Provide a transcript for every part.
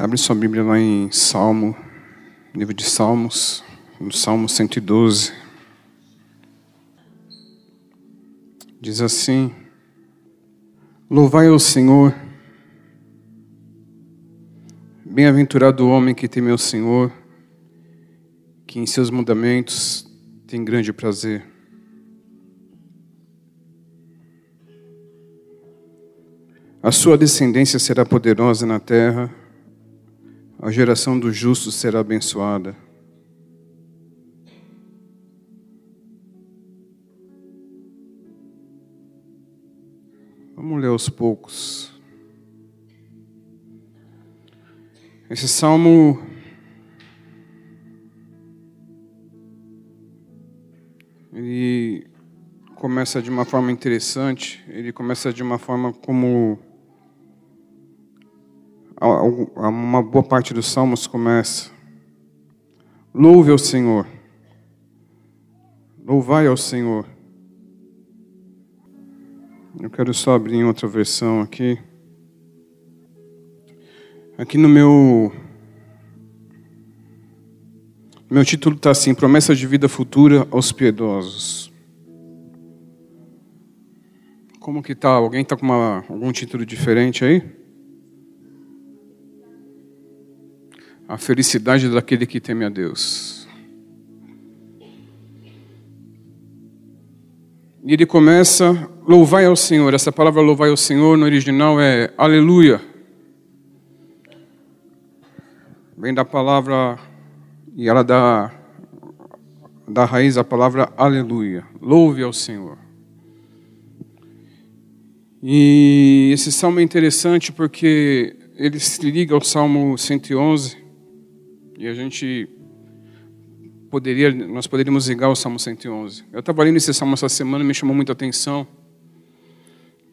Abre sua Bíblia lá em Salmo, livro de Salmos, no Salmo 112. Diz assim: Louvai ao Senhor, bem-aventurado o homem que teme ao Senhor, que em seus mandamentos tem grande prazer. A sua descendência será poderosa na terra, a geração dos justos será abençoada. Vamos ler aos poucos. Esse salmo ele começa de uma forma interessante, ele começa de uma forma como uma boa parte dos salmos começa. Louve ao Senhor. Louvai ao Senhor. Eu quero só abrir em outra versão aqui. Aqui no meu. Meu título está assim: Promessa de vida futura aos piedosos. Como que tá? Alguém está com uma, algum título diferente aí? A felicidade daquele que teme a Deus. E ele começa, louvai ao Senhor. Essa palavra louvai ao Senhor no original é aleluia. Vem da palavra, e ela dá da raiz a palavra aleluia. Louve ao Senhor. E esse salmo é interessante porque ele se liga ao Salmo 111 e a gente poderia, nós poderíamos ligar o Salmo 111. Eu estava lendo esse salmo essa semana, me chamou muita atenção.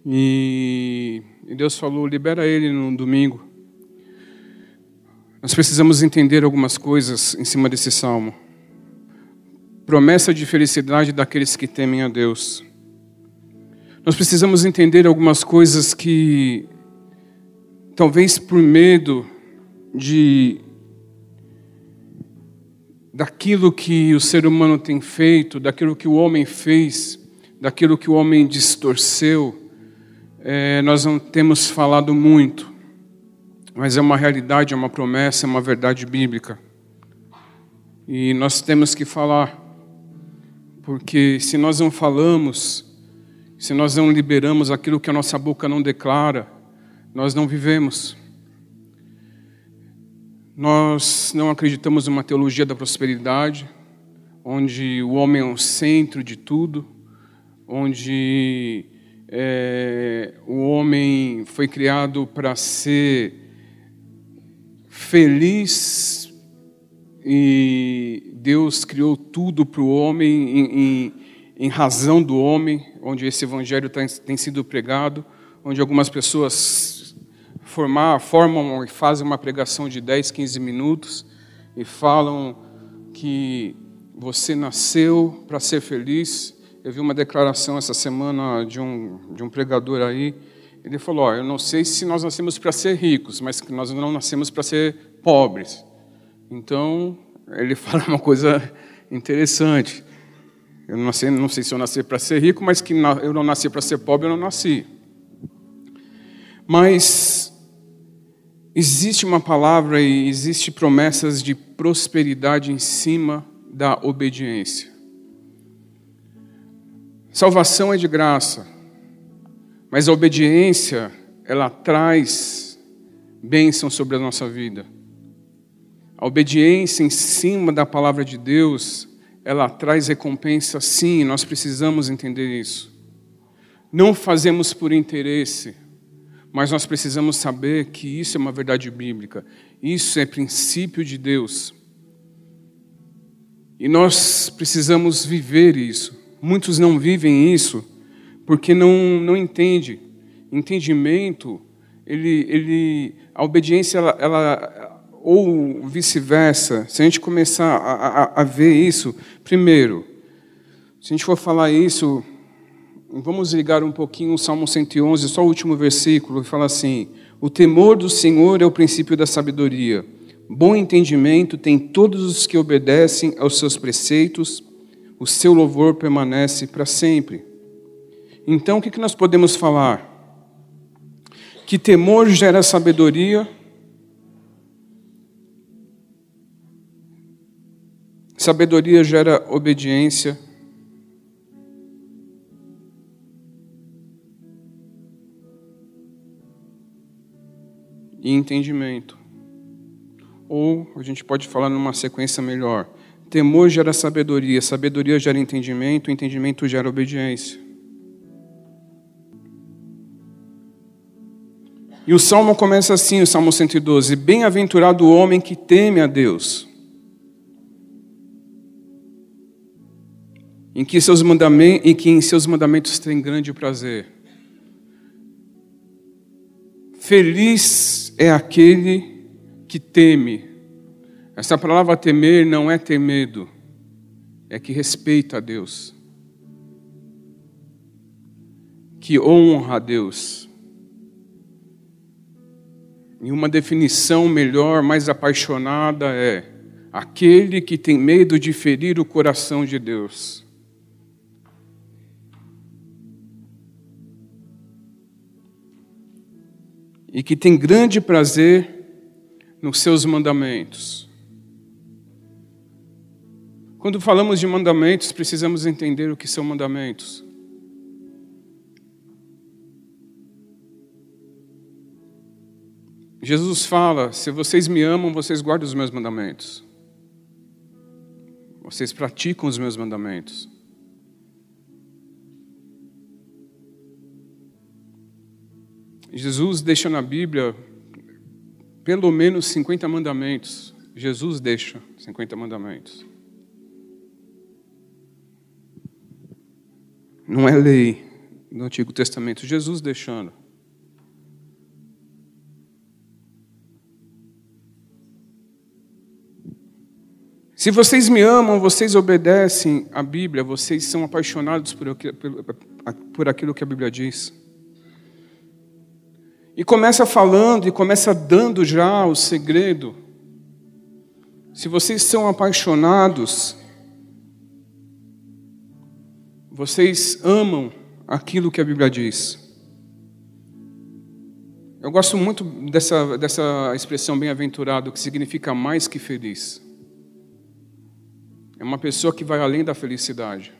E, e Deus falou: libera ele no domingo. Nós precisamos entender algumas coisas em cima desse salmo. Promessa de felicidade daqueles que temem a Deus. Nós precisamos entender algumas coisas que, talvez por medo de daquilo que o ser humano tem feito, daquilo que o homem fez, daquilo que o homem distorceu, é, nós não temos falado muito, mas é uma realidade, é uma promessa, é uma verdade bíblica. E nós temos que falar, porque se nós não falamos, se nós não liberamos aquilo que a nossa boca não declara, nós não vivemos. Nós não acreditamos numa teologia da prosperidade, onde o homem é o centro de tudo, onde é, o homem foi criado para ser feliz e Deus criou tudo para o homem em, em, em, razão do homem, onde esse evangelho tem, tem sido pregado, onde algumas pessoas formar, formam e fazem uma pregação de 10, 15 minutos e falam que você nasceu para ser feliz. Eu vi uma declaração essa semana de um, de um pregador aí. Ele falou: Eu não sei se nós nascemos para ser ricos, mas que nós não nascemos para ser pobres. Então, ele fala uma coisa interessante. Eu não sei, não sei se eu nasci para ser rico, mas que eu não nasci para ser pobre, eu não nasci. Mas Existe uma palavra e existe promessas de prosperidade em cima da obediência. Salvação é de graça, mas a obediência, ela traz bênção sobre a nossa vida. A obediência em cima da palavra de Deus, ela traz recompensa sim, nós precisamos entender isso. Não fazemos por interesse, mas nós precisamos saber que isso é uma verdade bíblica, isso é princípio de Deus. E nós precisamos viver isso. Muitos não vivem isso porque não, não entendem. Entendimento ele, ele, a obediência, ela, ela ou vice-versa, se a gente começar a, a, a ver isso, primeiro, se a gente for falar isso, vamos ligar um pouquinho o Salmo 111, só o último versículo, que fala assim: O temor do Senhor é o princípio da sabedoria. Bom entendimento tem todos os que obedecem aos seus preceitos, o seu louvor permanece para sempre. Então, o que nós podemos falar? Que temor gera sabedoria, sabedoria gera obediência, e entendimento. Ou a gente pode falar numa sequência melhor: temor gera sabedoria, sabedoria gera entendimento, entendimento gera obediência. E o salmo começa assim, o salmo 112: Bem-aventurado o homem que teme a Deus, em que, seus mandamentos, em que em seus mandamentos tem grande prazer. Feliz é aquele que teme. Essa palavra temer não é ter medo, é que respeita a Deus, que honra a Deus. E uma definição melhor, mais apaixonada é aquele que tem medo de ferir o coração de Deus. E que tem grande prazer nos seus mandamentos. Quando falamos de mandamentos, precisamos entender o que são mandamentos. Jesus fala: se vocês me amam, vocês guardam os meus mandamentos. Vocês praticam os meus mandamentos. Jesus deixa na Bíblia pelo menos 50 mandamentos. Jesus deixa 50 mandamentos. Não é lei no Antigo Testamento, Jesus deixando. Se vocês me amam, vocês obedecem à Bíblia, vocês são apaixonados por, por aquilo que a Bíblia diz. E começa falando e começa dando já o segredo. Se vocês são apaixonados, vocês amam aquilo que a Bíblia diz. Eu gosto muito dessa, dessa expressão bem-aventurado, que significa mais que feliz. É uma pessoa que vai além da felicidade.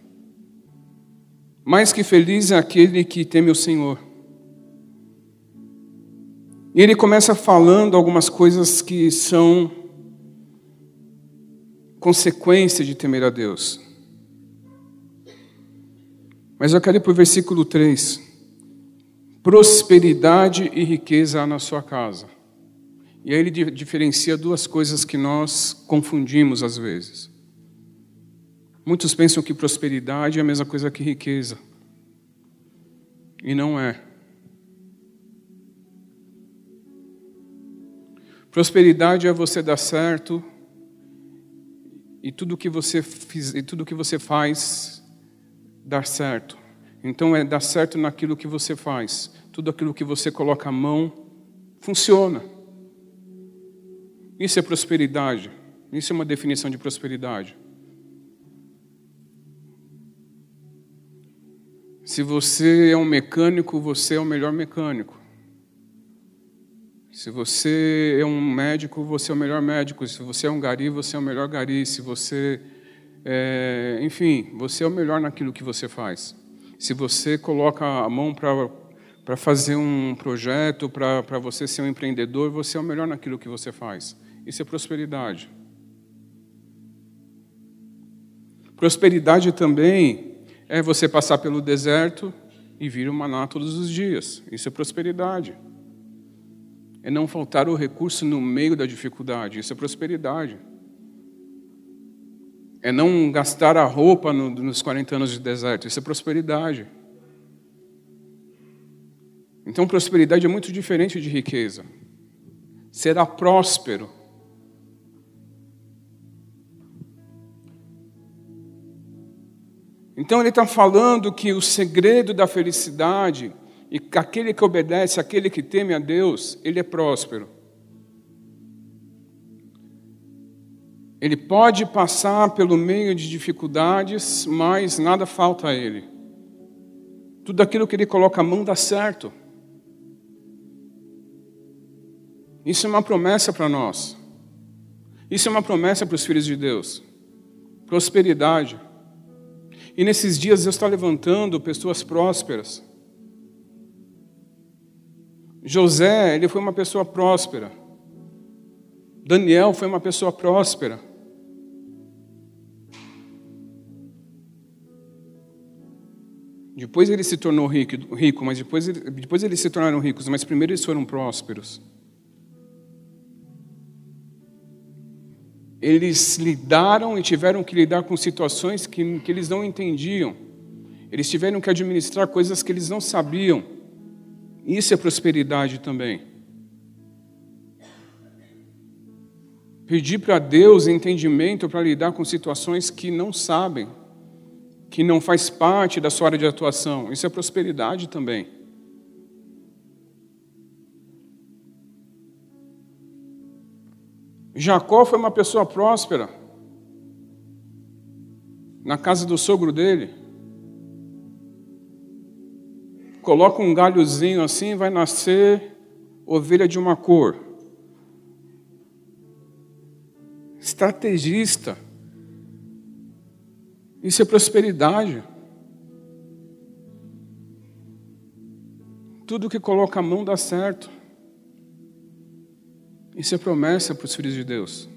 Mais que feliz é aquele que teme o Senhor. E ele começa falando algumas coisas que são consequência de temer a Deus. Mas eu quero ir para o versículo 3. Prosperidade e riqueza há na sua casa. E aí ele diferencia duas coisas que nós confundimos às vezes. Muitos pensam que prosperidade é a mesma coisa que riqueza. E não é. Prosperidade é você dar certo e tudo que você fiz, e tudo que você faz dar certo. Então é dar certo naquilo que você faz. Tudo aquilo que você coloca a mão funciona. Isso é prosperidade. Isso é uma definição de prosperidade. Se você é um mecânico, você é o melhor mecânico. Se você é um médico, você é o melhor médico. Se você é um gari, você é o melhor gari. Se você, é, enfim, você é o melhor naquilo que você faz. Se você coloca a mão para fazer um projeto, para você ser um empreendedor, você é o melhor naquilo que você faz. Isso é prosperidade. Prosperidade também é você passar pelo deserto e vir o maná todos os dias. Isso é prosperidade. É não faltar o recurso no meio da dificuldade. Isso é prosperidade. É não gastar a roupa nos 40 anos de deserto. Isso é prosperidade. Então, prosperidade é muito diferente de riqueza. Será próspero. Então, ele está falando que o segredo da felicidade e que aquele que obedece, aquele que teme a Deus, ele é próspero. Ele pode passar pelo meio de dificuldades, mas nada falta a ele. Tudo aquilo que ele coloca a mão dá certo. Isso é uma promessa para nós. Isso é uma promessa para os filhos de Deus. Prosperidade. E nesses dias Deus está levantando pessoas prósperas. José, ele foi uma pessoa próspera. Daniel foi uma pessoa próspera. Depois ele se tornou rico, rico mas depois, depois eles se tornaram ricos, mas primeiro eles foram prósperos. Eles lidaram e tiveram que lidar com situações que, que eles não entendiam. Eles tiveram que administrar coisas que eles não sabiam. Isso é prosperidade também. Pedir para Deus entendimento para lidar com situações que não sabem que não faz parte da sua área de atuação. Isso é prosperidade também. Jacó foi uma pessoa próspera. Na casa do sogro dele. Coloca um galhozinho assim, vai nascer ovelha de uma cor. Estrategista. Isso é prosperidade. Tudo que coloca a mão dá certo. Isso é promessa para os filhos de Deus,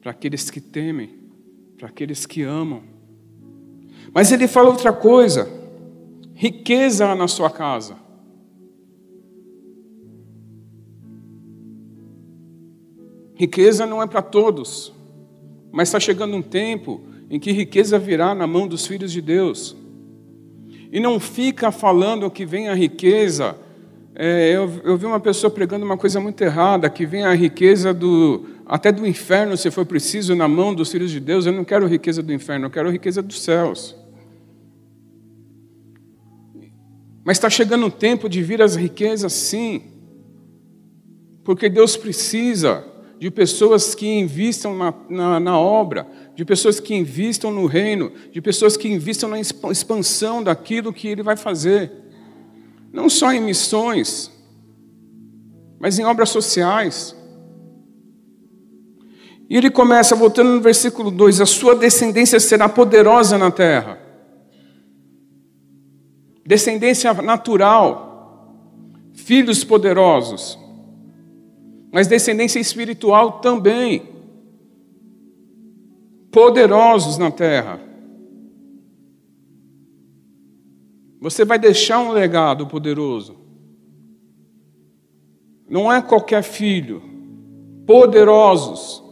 para aqueles que temem, para aqueles que amam. Mas ele fala outra coisa: riqueza na sua casa. Riqueza não é para todos, mas está chegando um tempo em que riqueza virá na mão dos filhos de Deus. E não fica falando que vem a riqueza. É, eu, eu vi uma pessoa pregando uma coisa muito errada, que vem a riqueza do até do inferno, se for preciso, na mão dos filhos de Deus. Eu não quero riqueza do inferno, eu quero riqueza dos céus. Mas está chegando o tempo de vir as riquezas, sim, porque Deus precisa de pessoas que investam na, na, na, obra, de pessoas que investam no reino, de pessoas que investam na expansão daquilo que Ele vai fazer. Não só em missões, mas em obras sociais. E ele começa, voltando no versículo 2: A sua descendência será poderosa na terra. Descendência natural, filhos poderosos mas descendência espiritual também. Poderosos na terra. Você vai deixar um legado poderoso. Não é qualquer filho. Poderosos.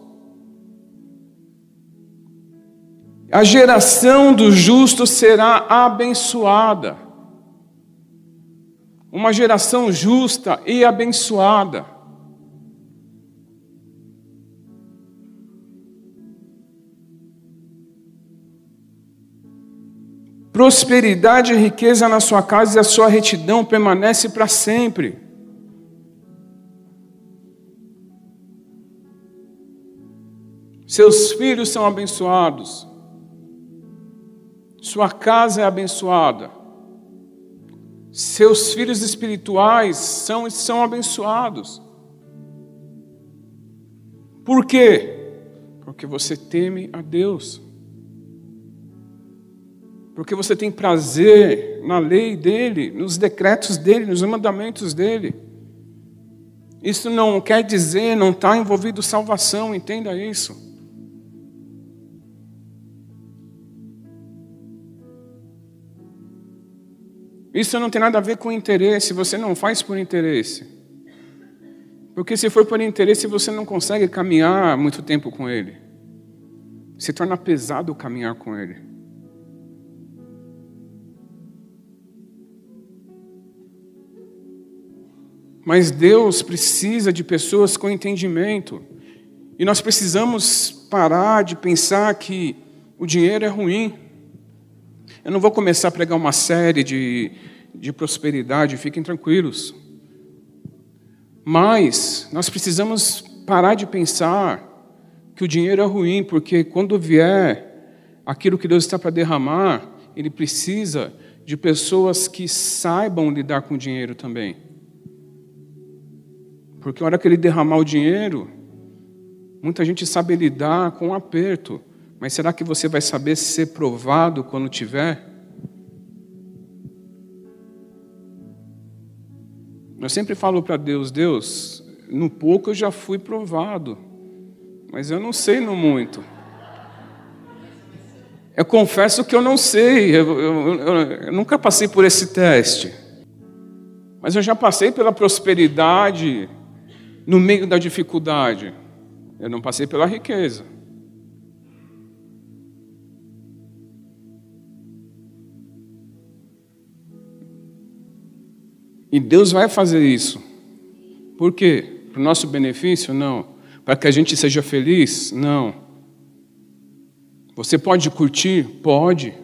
A geração do justo será abençoada. Uma geração justa e abençoada. Prosperidade e riqueza na sua casa e a sua retidão permanece para sempre. Seus filhos são abençoados. Sua casa é abençoada. Seus filhos espirituais são, são abençoados. Por quê? Porque você teme a Deus porque você tem prazer na lei dele, nos decretos dele, nos mandamentos dele. Isso não quer dizer, não está envolvido salvação, entenda isso. Isso não tem nada a ver com interesse, você não faz por interesse. Porque se for por interesse, você não consegue caminhar muito tempo com ele. Se torna pesado caminhar com ele. Mas Deus precisa de pessoas com entendimento. E nós precisamos parar de pensar que o dinheiro é ruim. Eu não vou começar a pregar uma série de, de prosperidade, fiquem tranquilos. Mas nós precisamos parar de pensar que o dinheiro é ruim, porque quando vier aquilo que Deus está para derramar, Ele precisa de pessoas que saibam lidar com o dinheiro também. Porque a hora que Ele derramar o dinheiro, muita gente sabe lidar com o aperto, mas será que você vai saber ser provado quando tiver? Eu sempre falo para Deus: Deus, no pouco eu já fui provado mas eu não sei no muito. Eu confesso que eu não sei, eu, eu, eu, eu, nunca passei por esse teste. Mas eu já passei pela prosperidade no meio da dificuldade. Eu não passei pela riqueza. E Deus vai fazer isso. Por quê? Para o nosso benefício? Não para que a gente seja feliz? Não. Você pode curtir? Pode.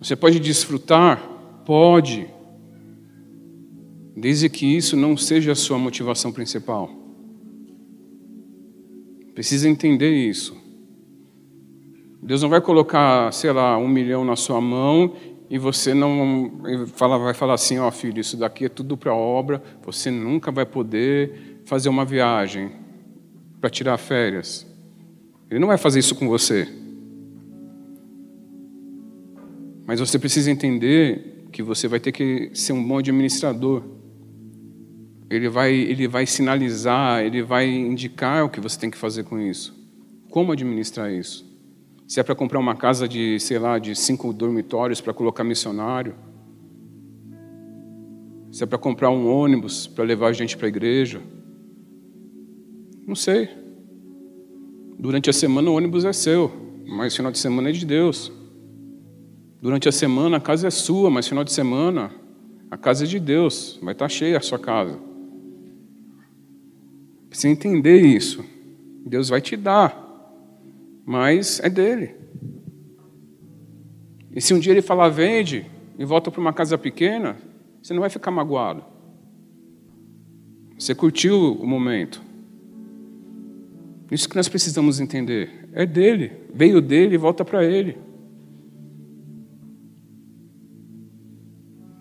Você pode desfrutar? Pode. Desde que isso não seja a sua motivação principal. Precisa entender isso. Deus não vai colocar, sei lá, um milhão na sua mão e você não vai falar assim, ó oh, filho, isso daqui é tudo para obra, você nunca vai poder fazer uma viagem para tirar férias. Ele não vai fazer isso com você. Mas você precisa entender que você vai ter que ser um bom administrador. Ele vai, ele vai sinalizar, ele vai indicar o que você tem que fazer com isso. Como administrar isso? Se é para comprar uma casa de, sei lá, de cinco dormitórios para colocar missionário. Se é para comprar um ônibus para levar a gente para a igreja. Não sei. Durante a semana o ônibus é seu, mas final de semana é de Deus. Durante a semana a casa é sua, mas final de semana a casa é de Deus, vai estar cheia a sua casa. Precisa entender isso. Deus vai te dar, mas é dele. E se um dia ele falar vende e volta para uma casa pequena, você não vai ficar magoado. Você curtiu o momento. Isso que nós precisamos entender. É dele, veio dele e volta para ele.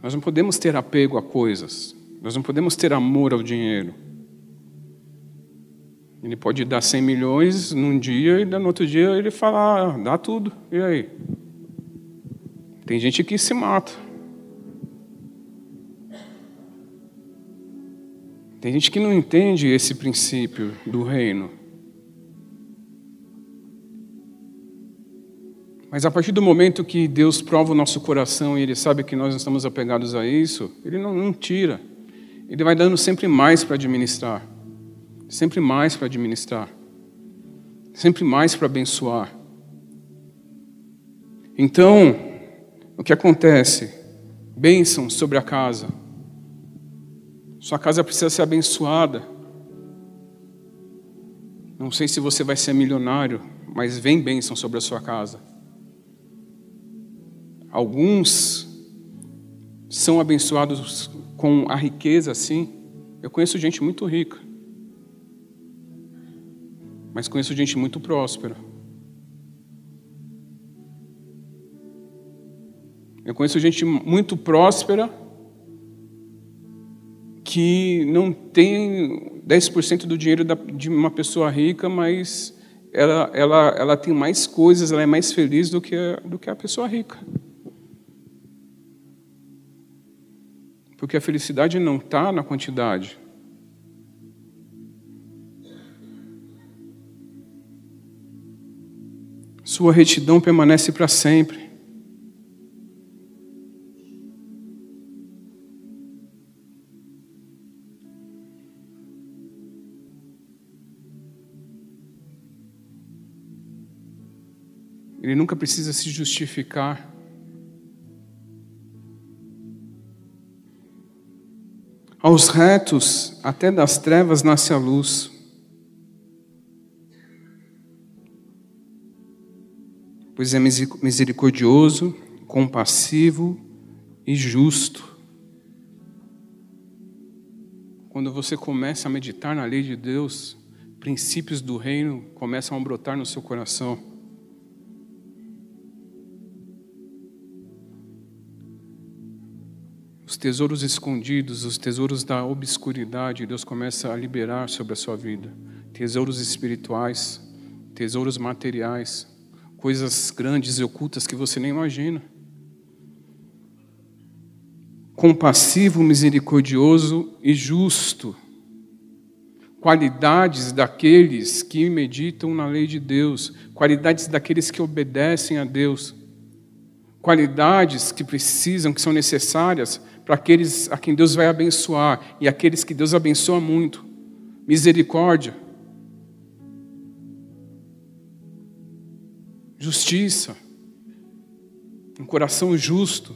Nós não podemos ter apego a coisas, nós não podemos ter amor ao dinheiro. Ele pode dar 100 milhões num dia e no outro dia ele fala, ah, dá tudo, e aí? Tem gente que se mata. Tem gente que não entende esse princípio do reino. Mas a partir do momento que Deus prova o nosso coração e Ele sabe que nós estamos apegados a isso, Ele não, não tira. Ele vai dando sempre mais para administrar. Sempre mais para administrar. Sempre mais para abençoar. Então, o que acontece? Bênção sobre a casa. Sua casa precisa ser abençoada. Não sei se você vai ser milionário, mas vem bênção sobre a sua casa. Alguns são abençoados com a riqueza assim. Eu conheço gente muito rica, mas conheço gente muito próspera. Eu conheço gente muito próspera que não tem 10% do dinheiro de uma pessoa rica, mas ela, ela, ela tem mais coisas, ela é mais feliz do que a, do que a pessoa rica. Porque a felicidade não está na quantidade. Sua retidão permanece para sempre. Ele nunca precisa se justificar. Aos retos, até das trevas nasce a luz. Pois é misericordioso, compassivo e justo. Quando você começa a meditar na lei de Deus, princípios do reino começam a brotar no seu coração. Os tesouros escondidos, os tesouros da obscuridade, Deus começa a liberar sobre a sua vida. Tesouros espirituais, tesouros materiais, coisas grandes e ocultas que você nem imagina. Compassivo, misericordioso e justo. Qualidades daqueles que meditam na lei de Deus, qualidades daqueles que obedecem a Deus, qualidades que precisam, que são necessárias para aqueles a quem Deus vai abençoar e aqueles que Deus abençoa muito. Misericórdia, justiça, um coração justo,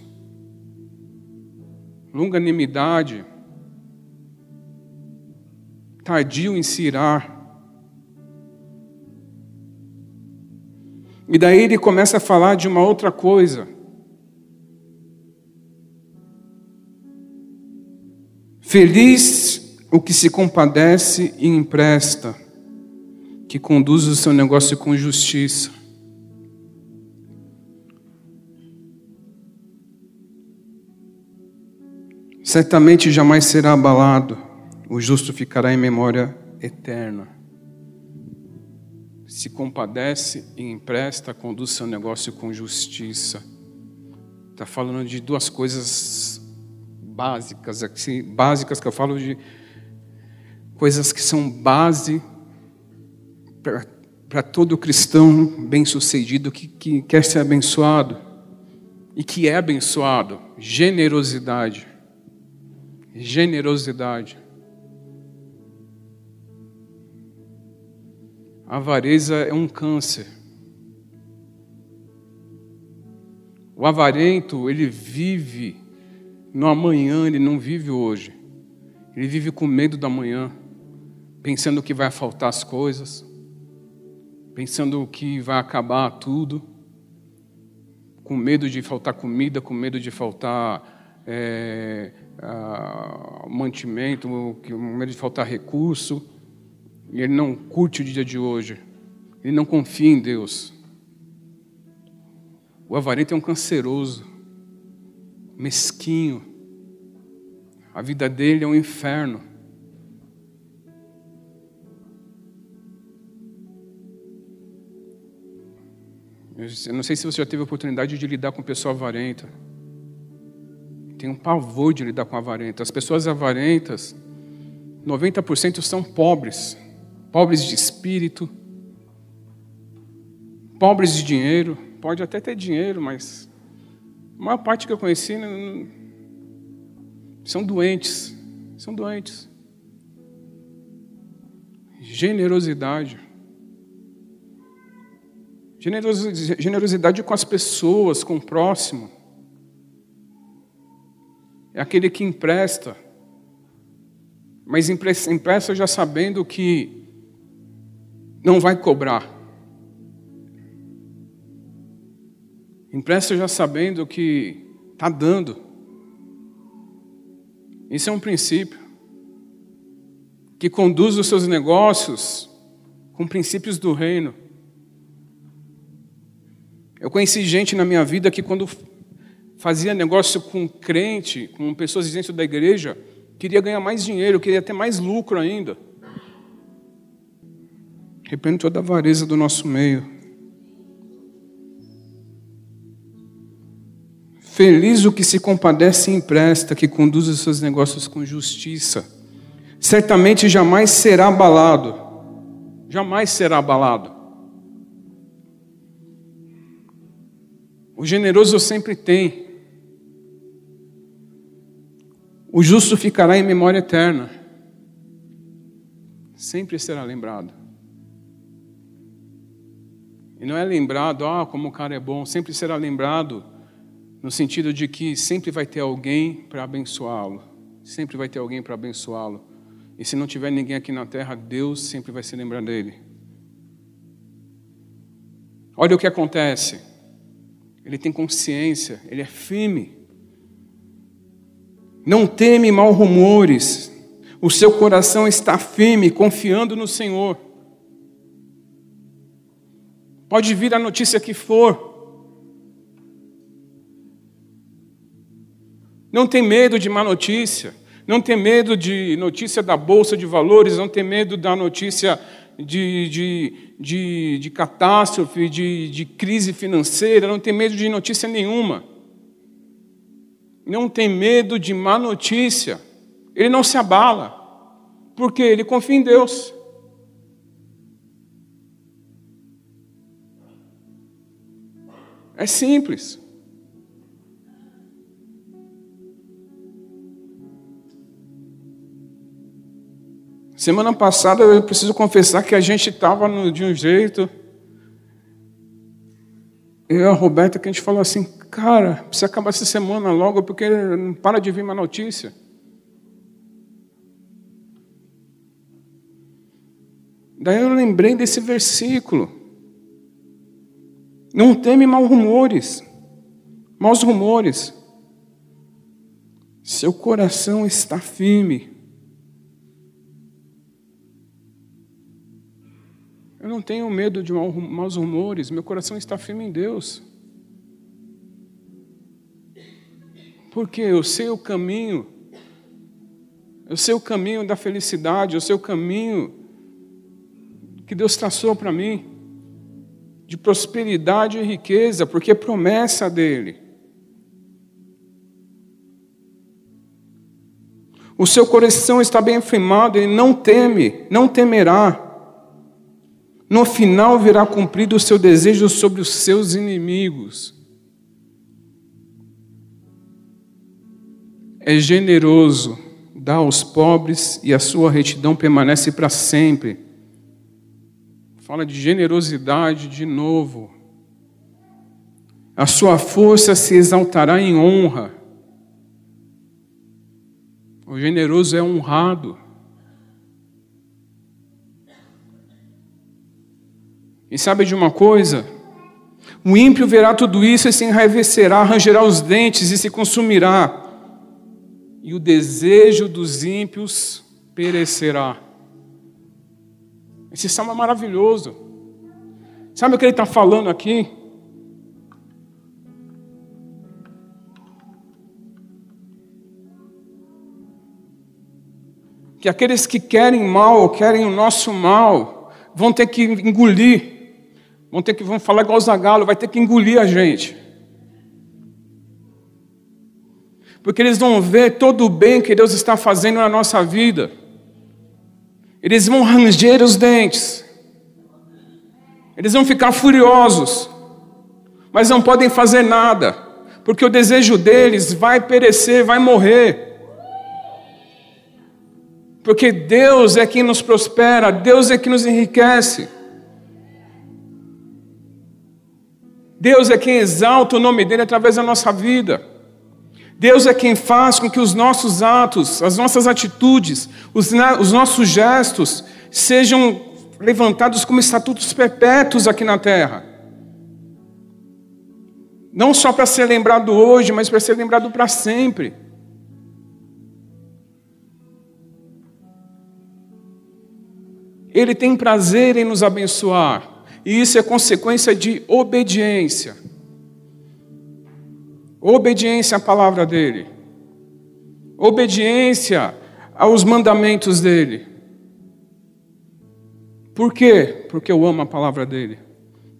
longanimidade, tardio em se irar. E daí ele começa a falar de uma outra coisa. Feliz o que se compadece e empresta, que conduz o seu negócio com justiça. Certamente jamais será abalado, o justo ficará em memória eterna. Se compadece e empresta, conduz seu negócio com justiça. Está falando de duas coisas básicas, aqui, básicas que eu falo de coisas que são base para todo cristão bem-sucedido que, que quer ser abençoado e que é abençoado. Generosidade. Generosidade. A avareza é um câncer. O avarento, ele vive no amanhã, ele não vive hoje. Ele vive com medo da manhã, pensando que vai faltar as coisas, pensando que vai acabar tudo, com medo de faltar comida, com medo de faltar é, a, mantimento, com medo de faltar recurso. E ele não curte o dia de hoje. Ele não confia em Deus. O avarento é um canceroso mesquinho. A vida dele é um inferno. Eu não sei se você já teve a oportunidade de lidar com pessoa avarenta. Um pavor de lidar com avarenta. As pessoas avarentas, 90% são pobres. Pobres de espírito, pobres de dinheiro. Pode até ter dinheiro, mas a maior parte que eu conheci não, são doentes. São doentes. Generosidade. Generosidade com as pessoas, com o próximo. É aquele que empresta, mas empresta já sabendo que não vai cobrar. Empresta já sabendo que está dando. Isso é um princípio que conduz os seus negócios com princípios do reino. Eu conheci gente na minha vida que, quando fazia negócio com crente, com pessoas dentro da igreja, queria ganhar mais dinheiro, queria ter mais lucro ainda. Arrependo toda a avareza do nosso meio. Feliz o que se compadece e empresta, que conduz os seus negócios com justiça. Certamente jamais será abalado. Jamais será abalado. O generoso sempre tem. O justo ficará em memória eterna. Sempre será lembrado. E não é lembrado, ah, como o cara é bom, sempre será lembrado no sentido de que sempre vai ter alguém para abençoá-lo. sempre vai ter alguém para abençoá-lo. E se não tiver ninguém aqui na terra, Deus sempre vai se lembrar dele. Olha o que acontece. Ele tem consciência, ele é firme. Não teme mal rumores. O seu coração está firme, confiando no Senhor. Pode vir a notícia que for. Não tem medo de má notícia. Não tem medo de notícia da Bolsa de Valores. Não tem medo da notícia de, de, de, de catástrofe, de, de crise financeira. Não tem medo de notícia nenhuma. Não tem medo de má notícia. Ele não se abala. Porque ele confia em Deus. É simples. Semana passada eu preciso confessar que a gente estava de um jeito. Eu e a Roberta que a gente falou assim, cara, precisa acabar essa semana logo porque não para de vir uma notícia. Daí eu lembrei desse versículo. Não teme maus rumores. Maus rumores. Seu coração está firme. Eu não tenho medo de maus rumores, meu coração está firme em Deus. Porque eu sei o caminho, eu sei o caminho da felicidade, eu sei o caminho que Deus traçou para mim, de prosperidade e riqueza, porque é promessa dele. O seu coração está bem firmado, ele não teme, não temerá. No final virá cumprido o seu desejo sobre os seus inimigos. É generoso, dá aos pobres e a sua retidão permanece para sempre. Fala de generosidade de novo. A sua força se exaltará em honra. O generoso é honrado. E sabe de uma coisa? O ímpio verá tudo isso e se enraivecerá, arranjará os dentes e se consumirá. E o desejo dos ímpios perecerá. Esse salmo é maravilhoso. Sabe o que ele está falando aqui? Que aqueles que querem mal, querem o nosso mal, vão ter que engolir Vão ter que vão falar igual o Zagalo, vai ter que engolir a gente. Porque eles vão ver todo o bem que Deus está fazendo na nossa vida. Eles vão ranger os dentes. Eles vão ficar furiosos. Mas não podem fazer nada. Porque o desejo deles vai perecer, vai morrer. Porque Deus é quem nos prospera, Deus é quem nos enriquece. Deus é quem exalta o nome dele através da nossa vida. Deus é quem faz com que os nossos atos, as nossas atitudes, os, os nossos gestos sejam levantados como estatutos perpétuos aqui na terra. Não só para ser lembrado hoje, mas para ser lembrado para sempre. Ele tem prazer em nos abençoar. E isso é consequência de obediência. Obediência à palavra dele. Obediência aos mandamentos dele. Por quê? Porque eu amo a palavra dele.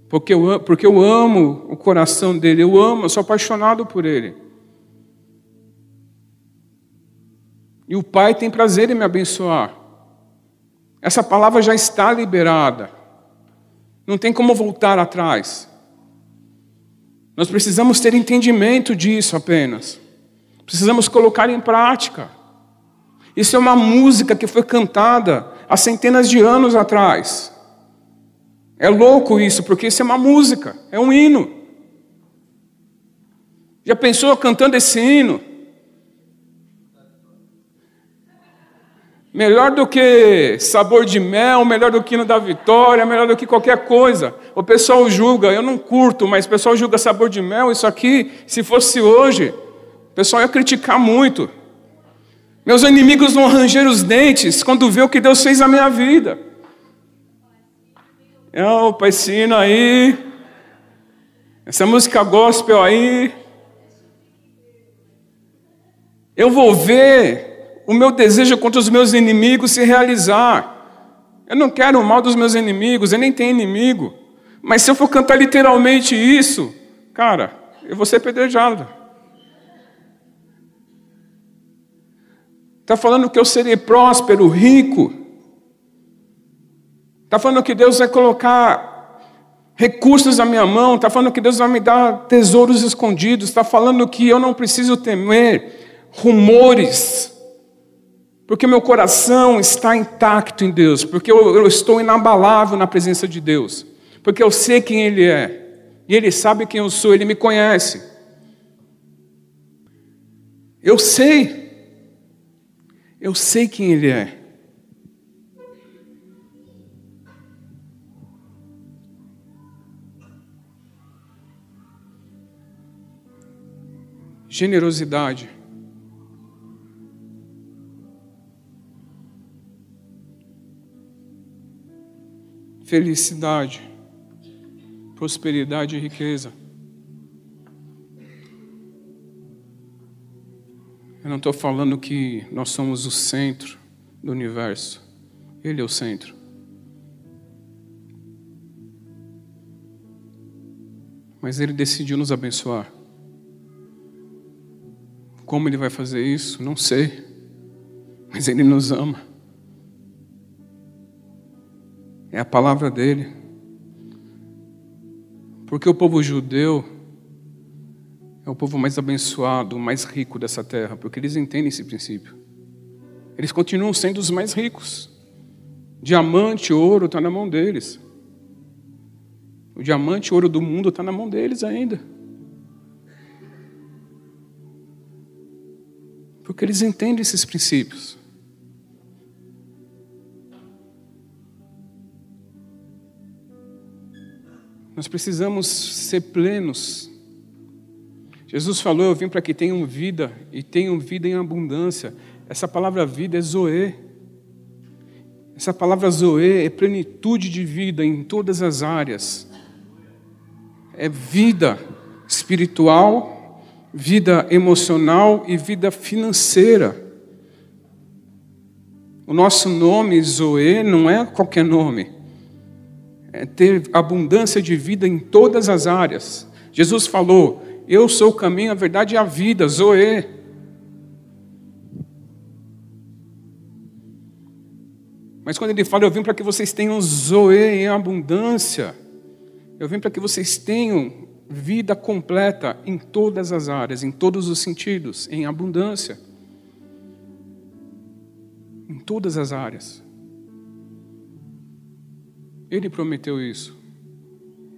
Porque eu, porque eu amo o coração dele. Eu amo, eu sou apaixonado por ele. E o Pai tem prazer em me abençoar. Essa palavra já está liberada. Não tem como voltar atrás. Nós precisamos ter entendimento disso apenas. Precisamos colocar em prática. Isso é uma música que foi cantada há centenas de anos atrás. É louco isso, porque isso é uma música, é um hino. Já pensou cantando esse hino? Melhor do que sabor de mel, melhor do que no da vitória, melhor do que qualquer coisa. O pessoal julga, eu não curto, mas o pessoal julga sabor de mel. Isso aqui, se fosse hoje, o pessoal ia criticar muito. Meus inimigos vão ranger os dentes quando vê o que Deus fez na minha vida. É o Pai Sino aí, essa música gospel aí. Eu vou ver o meu desejo contra os meus inimigos se realizar. Eu não quero o mal dos meus inimigos, eu nem tenho inimigo. Mas se eu for cantar literalmente isso, cara, eu vou ser pedrejado. Está falando que eu serei próspero, rico. Está falando que Deus vai colocar recursos na minha mão. Está falando que Deus vai me dar tesouros escondidos. Está falando que eu não preciso temer rumores porque meu coração está intacto em Deus, porque eu, eu, estou inabalável na presença de Deus, porque eu sei quem Ele é, e Ele sabe quem eu sou, Ele me conhece. Eu sei, eu sei quem Ele é. Generosidade. Felicidade, prosperidade e riqueza. Eu não estou falando que nós somos o centro do universo. Ele é o centro. Mas Ele decidiu nos abençoar. Como Ele vai fazer isso? Não sei. Mas Ele nos ama. É a palavra dele. Porque o povo judeu é o povo mais abençoado, mais rico dessa terra, porque eles entendem esse princípio. Eles continuam sendo os mais ricos. Diamante, ouro está na mão deles. O diamante ouro do mundo está na mão deles ainda. Porque eles entendem esses princípios. Nós precisamos ser plenos. Jesus falou: Eu vim para que tenham vida e tenham vida em abundância. Essa palavra vida é Zoe. Essa palavra Zoe é plenitude de vida em todas as áreas. É vida espiritual, vida emocional e vida financeira. O nosso nome, Zoe, não é qualquer nome ter abundância de vida em todas as áreas. Jesus falou: Eu sou o caminho, a verdade e a vida, Zoe. Mas quando ele fala, eu vim para que vocês tenham Zoe em abundância, eu vim para que vocês tenham vida completa em todas as áreas, em todos os sentidos, em abundância. Em todas as áreas. Ele prometeu isso.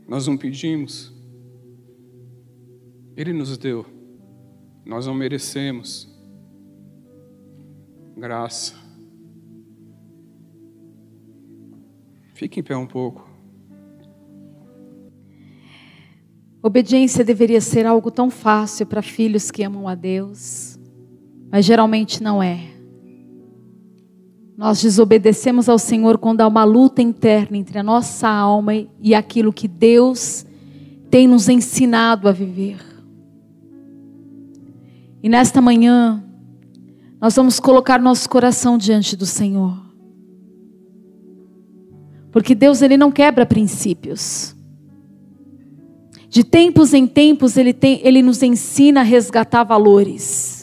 Nós não pedimos. Ele nos deu. Nós não merecemos. Graça. Fique em pé um pouco. Obediência deveria ser algo tão fácil para filhos que amam a Deus, mas geralmente não é. Nós desobedecemos ao Senhor quando há uma luta interna entre a nossa alma e aquilo que Deus tem nos ensinado a viver. E nesta manhã, nós vamos colocar nosso coração diante do Senhor. Porque Deus ele não quebra princípios. De tempos em tempos ele, tem, ele nos ensina a resgatar valores.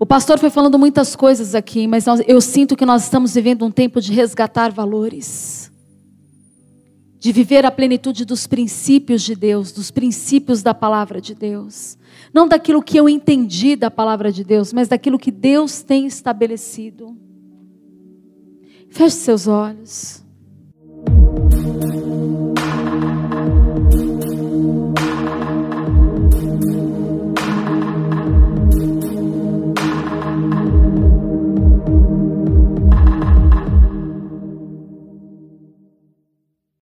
O pastor foi falando muitas coisas aqui, mas nós, eu sinto que nós estamos vivendo um tempo de resgatar valores, de viver a plenitude dos princípios de Deus, dos princípios da palavra de Deus. Não daquilo que eu entendi da palavra de Deus, mas daquilo que Deus tem estabelecido. Feche seus olhos.